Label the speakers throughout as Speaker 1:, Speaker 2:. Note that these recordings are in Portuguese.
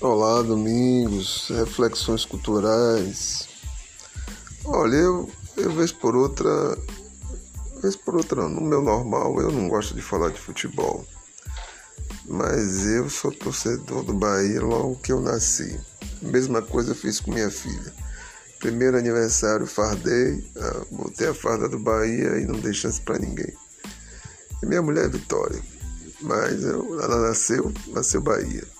Speaker 1: Olá, Domingos, reflexões culturais. Olha, eu, eu vez por outra, vez por outra, no meu normal, eu não gosto de falar de futebol. Mas eu sou torcedor do Bahia logo que eu nasci. Mesma coisa eu fiz com minha filha. Primeiro aniversário, fardei, ah, botei a farda do Bahia e não dei chance para ninguém. E minha mulher é Vitória, mas eu, ela nasceu, nasceu Bahia.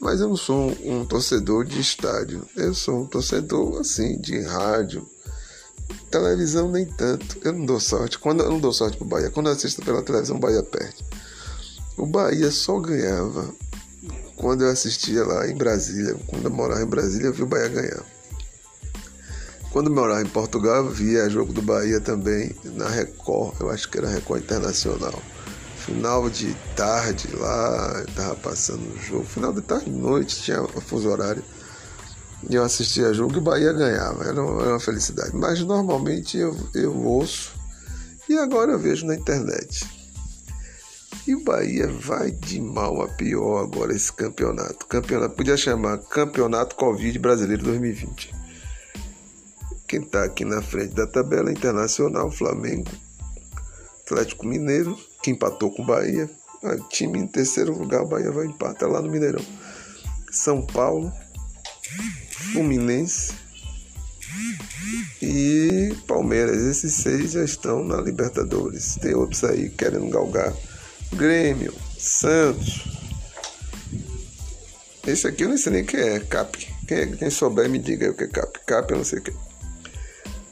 Speaker 1: Mas eu não sou um torcedor de estádio. Eu sou um torcedor assim de rádio. Televisão nem tanto. Eu não dou sorte. Quando eu não dou sorte pro Bahia, quando eu assisto pela televisão, o Bahia perde. O Bahia só ganhava quando eu assistia lá em Brasília. Quando eu morava em Brasília, eu vi o Bahia ganhar. Quando eu morava em Portugal, eu via jogo do Bahia também na Record. Eu acho que era Record Internacional final de tarde lá, tava passando o jogo, final de tarde, noite, tinha fuso horário. E eu assistia jogo e o Bahia ganhava, era uma, era uma felicidade. Mas normalmente eu, eu ouço e agora eu vejo na internet. E o Bahia vai de mal a pior agora esse campeonato. Campeonato podia chamar Campeonato Covid Brasileiro 2020. Quem está aqui na frente da tabela internacional, Flamengo, Atlético Mineiro, que empatou com o Bahia. O time em terceiro lugar, o Bahia vai empatar lá no Mineirão. São Paulo, Fluminense e Palmeiras. Esses seis já estão na Libertadores. Tem outros aí querendo galgar. Grêmio, Santos. Esse aqui eu não sei nem quem é, Cap. Quem, é, quem souber me diga aí o que é Cap. Cap eu não sei o que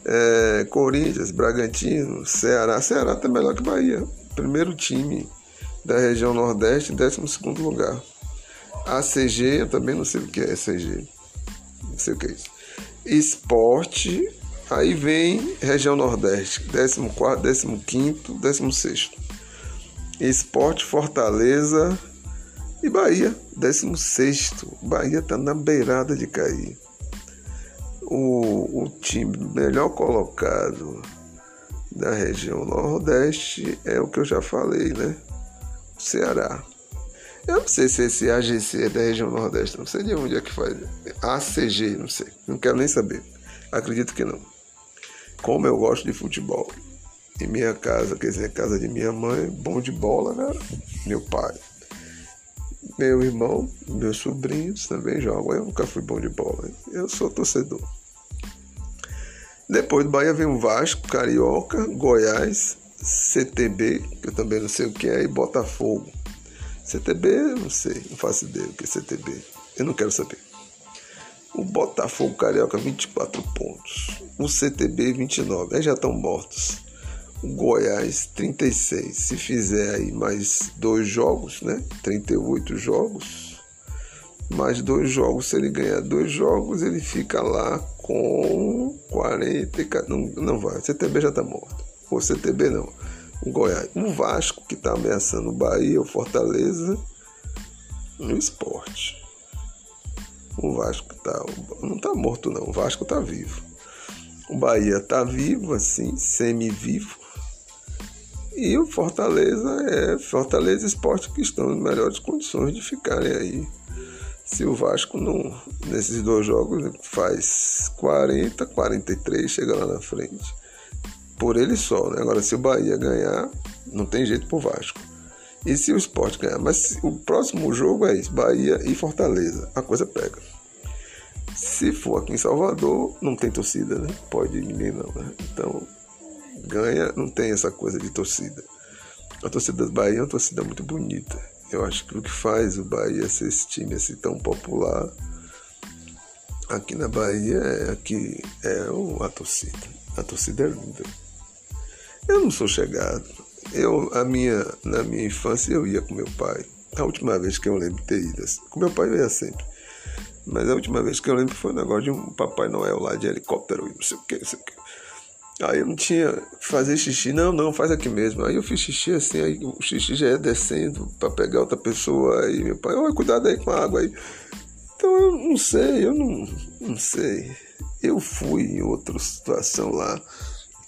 Speaker 1: é. Corinthians, Bragantino, Ceará. Ceará tá melhor que Bahia primeiro time da região Nordeste, 12 lugar. ACG, eu também não sei o que é ACG. Não sei o que é isso. Esporte, aí vem região Nordeste, 14, 15, 16. Esporte, Fortaleza e Bahia, 16. Bahia está na beirada de cair. O, o time melhor colocado da região Nordeste é o que eu já falei, né? Ceará. Eu não sei se esse AGC é da região Nordeste, não sei de onde é que faz. ACG, não sei. Não quero nem saber. Acredito que não. Como eu gosto de futebol. Em minha casa, quer dizer, casa de minha mãe, bom de bola, né? Meu pai. Meu irmão, meus sobrinhos também jogam. Eu nunca fui bom de bola. Eu sou torcedor. Depois do Bahia vem o Vasco, Carioca, Goiás, CTB, que eu também não sei o que é, e Botafogo. CTB, não sei, não faço ideia o que é CTB. Eu não quero saber. O Botafogo Carioca, 24 pontos. O CTB, 29. Aí já estão mortos. O Goiás, 36. Se fizer aí mais dois jogos, né? 38 jogos mais dois jogos. Se ele ganhar dois jogos, ele fica lá com 40. Não, não vai. O CTB já está morto. O CTB não. O Goiás. O Vasco, que está ameaçando o Bahia, o Fortaleza. No esporte. O Vasco tá, não está morto, não. O Vasco está vivo. O Bahia está vivo, assim, semi-vivo. E o Fortaleza é Fortaleza Esporte que estão em melhores condições de ficarem aí se o Vasco não, nesses dois jogos faz 40, 43, chega lá na frente. Por ele só, né? Agora, se o Bahia ganhar, não tem jeito pro Vasco. E se o Sport ganhar? Mas o próximo jogo é isso: Bahia e Fortaleza. A coisa pega. Se for aqui em Salvador, não tem torcida, né? Pode ninguém não, né? Então, ganha, não tem essa coisa de torcida. A torcida do Bahia é uma torcida muito bonita. Eu acho que o que faz o Bahia ser esse time assim tão popular aqui na Bahia é que é a torcida. A torcida é linda. Eu não sou chegado. Eu, a minha, na minha infância eu ia com meu pai. A última vez que eu lembro de ter ido assim. Com meu pai eu ia sempre. Mas a última vez que eu lembro foi um negócio de um Papai Noel lá de helicóptero e não sei o que, não sei o que. Aí eu não tinha fazer xixi, não, não, faz aqui mesmo. Aí eu fiz xixi assim, aí o xixi já é descendo para pegar outra pessoa. Aí meu pai, olha, cuidado aí com a água aí. Então eu não sei, eu não, não sei. Eu fui em outra situação lá.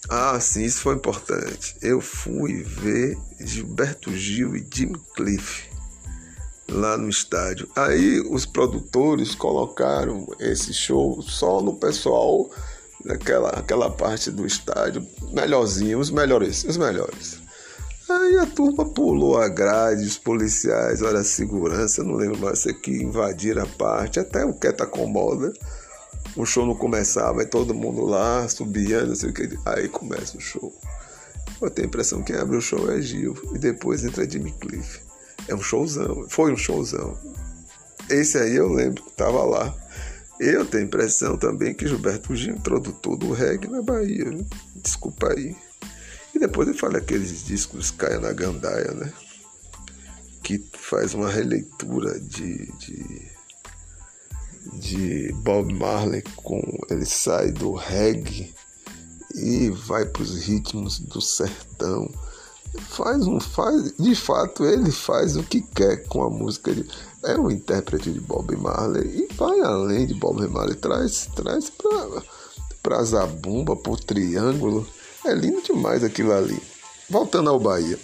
Speaker 1: Ah, sim, isso foi importante. Eu fui ver Gilberto Gil e Jim Cliff lá no estádio. Aí os produtores colocaram esse show só no pessoal daquela aquela parte do estádio, melhorzinho, os melhores, os melhores. Aí a turma pulou a grade, os policiais, olha a segurança, não lembro mais se que invadiram a parte, até o Queta Comoda. O show não começava, aí todo mundo lá, subia, não sei o que. Aí começa o show. Eu tenho a impressão que quem abre o show é Gil e depois entra Jimmy Cliff. É um showzão, foi um showzão. Esse aí eu lembro que tava lá. Eu tenho a impressão também que Gilberto Gil introdutor do reggae na Bahia. Desculpa aí. E depois ele fala aqueles discos Caia na Gandaia, né? Que faz uma releitura de, de, de Bob Marley com. Ele sai do reggae e vai para os ritmos do sertão. Faz um faz, de fato ele faz o que quer com a música. Ele é um intérprete de Bob Marley vai além de Bob Marley, traz traz para para Zabumba, para o Triângulo é lindo demais aquilo ali. Voltando ao Bahia.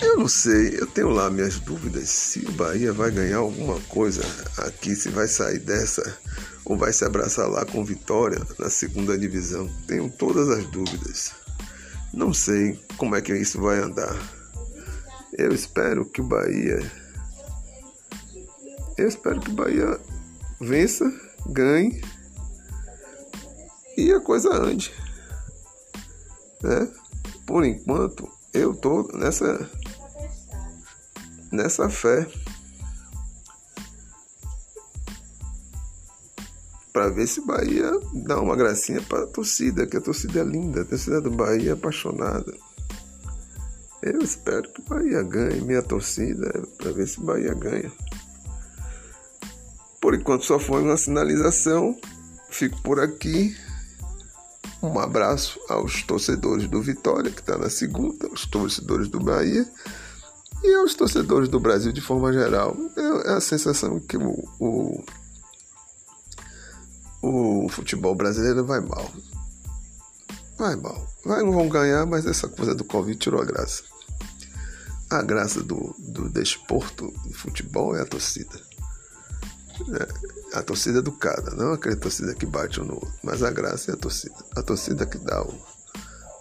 Speaker 1: Eu não sei, eu tenho lá minhas dúvidas se o Bahia vai ganhar alguma coisa aqui, se vai sair dessa ou vai se abraçar lá com vitória na segunda divisão. Tenho todas as dúvidas. Não sei como é que isso vai andar. Eu espero que o Bahia. Eu espero que o Bahia vença, ganhe e a coisa ande. Né? Por enquanto, eu tô nessa nessa fé para ver se Bahia dá uma gracinha para a torcida, que a torcida é linda, a torcida do Bahia é apaixonada. Eu espero que o Bahia ganhe, minha torcida, é para ver se o Bahia ganha. Por enquanto só foi uma sinalização. Fico por aqui. Um abraço aos torcedores do Vitória, que está na segunda, os torcedores do Bahia e aos torcedores do Brasil de forma geral. É, é a sensação que o, o, o futebol brasileiro vai mal. Vai mal. Vai, não vão ganhar, mas essa coisa do Covid tirou a graça. A graça do, do desporto do futebol é a torcida. É, a torcida educada, não aquela torcida que bate um no outro, mas a graça é a torcida. A torcida que dá o,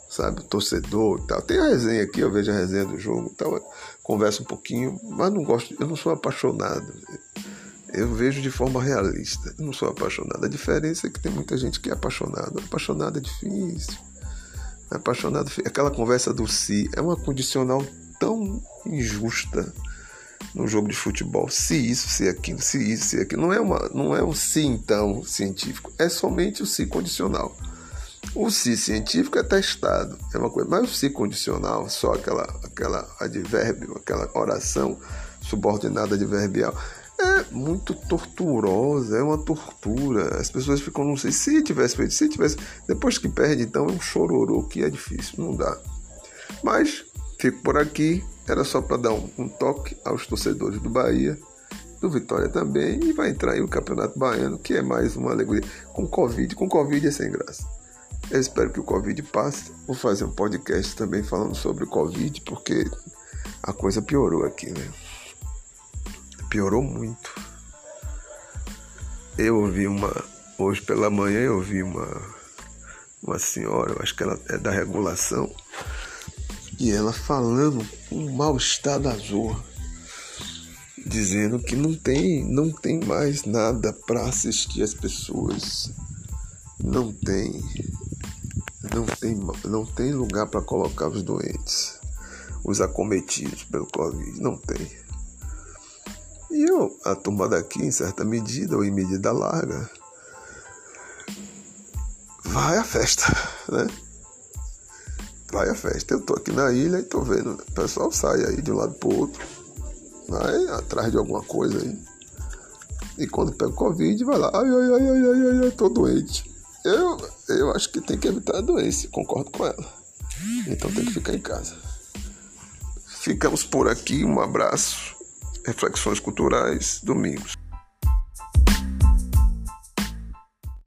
Speaker 1: sabe, o torcedor e tal. Tem a resenha aqui, eu vejo a resenha do jogo tal, converso um pouquinho, mas não gosto, eu não sou apaixonado. Eu vejo de forma realista. Eu não sou apaixonado. A diferença é que tem muita gente que é apaixonada. Apaixonado é difícil. Apaixonado, aquela conversa do si é uma condicional tão injusta no jogo de futebol. Se isso, se aquilo, se isso, se aquilo. Não é, uma, não é um se então científico, é somente o se condicional. O se científico é testado, é uma coisa, mas o se condicional, só aquela, aquela advérbio, aquela oração subordinada adverbial, é muito torturosa, é uma tortura. As pessoas ficam, não sei, se tivesse feito, se tivesse, depois que perde, então é um chororô que é difícil, não dá. Mas fico por aqui, era só para dar um, um, toque aos torcedores do Bahia, do Vitória também, e vai entrar aí o Campeonato Baiano, que é mais uma alegria. Com Covid, com Covid é sem graça. Eu espero que o Covid passe. Vou fazer um podcast também falando sobre o Covid, porque a coisa piorou aqui, né? Piorou muito. Eu ouvi uma. Hoje pela manhã eu ouvi uma, uma senhora, acho que ela é da regulação, e ela falando um mal-estar da Zorra, dizendo que não tem, não tem mais nada para assistir as pessoas, não tem, não tem, não tem lugar para colocar os doentes, os acometidos pelo Covid, não tem. E eu, a turma daqui, em certa medida, ou em medida larga, vai à festa, né? Vai à festa. Eu tô aqui na ilha e tô vendo, o pessoal sai aí de um lado pro outro, vai atrás de alguma coisa aí. E quando pega o Covid, vai lá, ai, ai, ai, ai, ai, ai, ai tô doente. Eu, eu acho que tem que evitar a doença, concordo com ela. Então tem que ficar em casa. Ficamos por aqui, um abraço. Reflexões Culturais, domingos.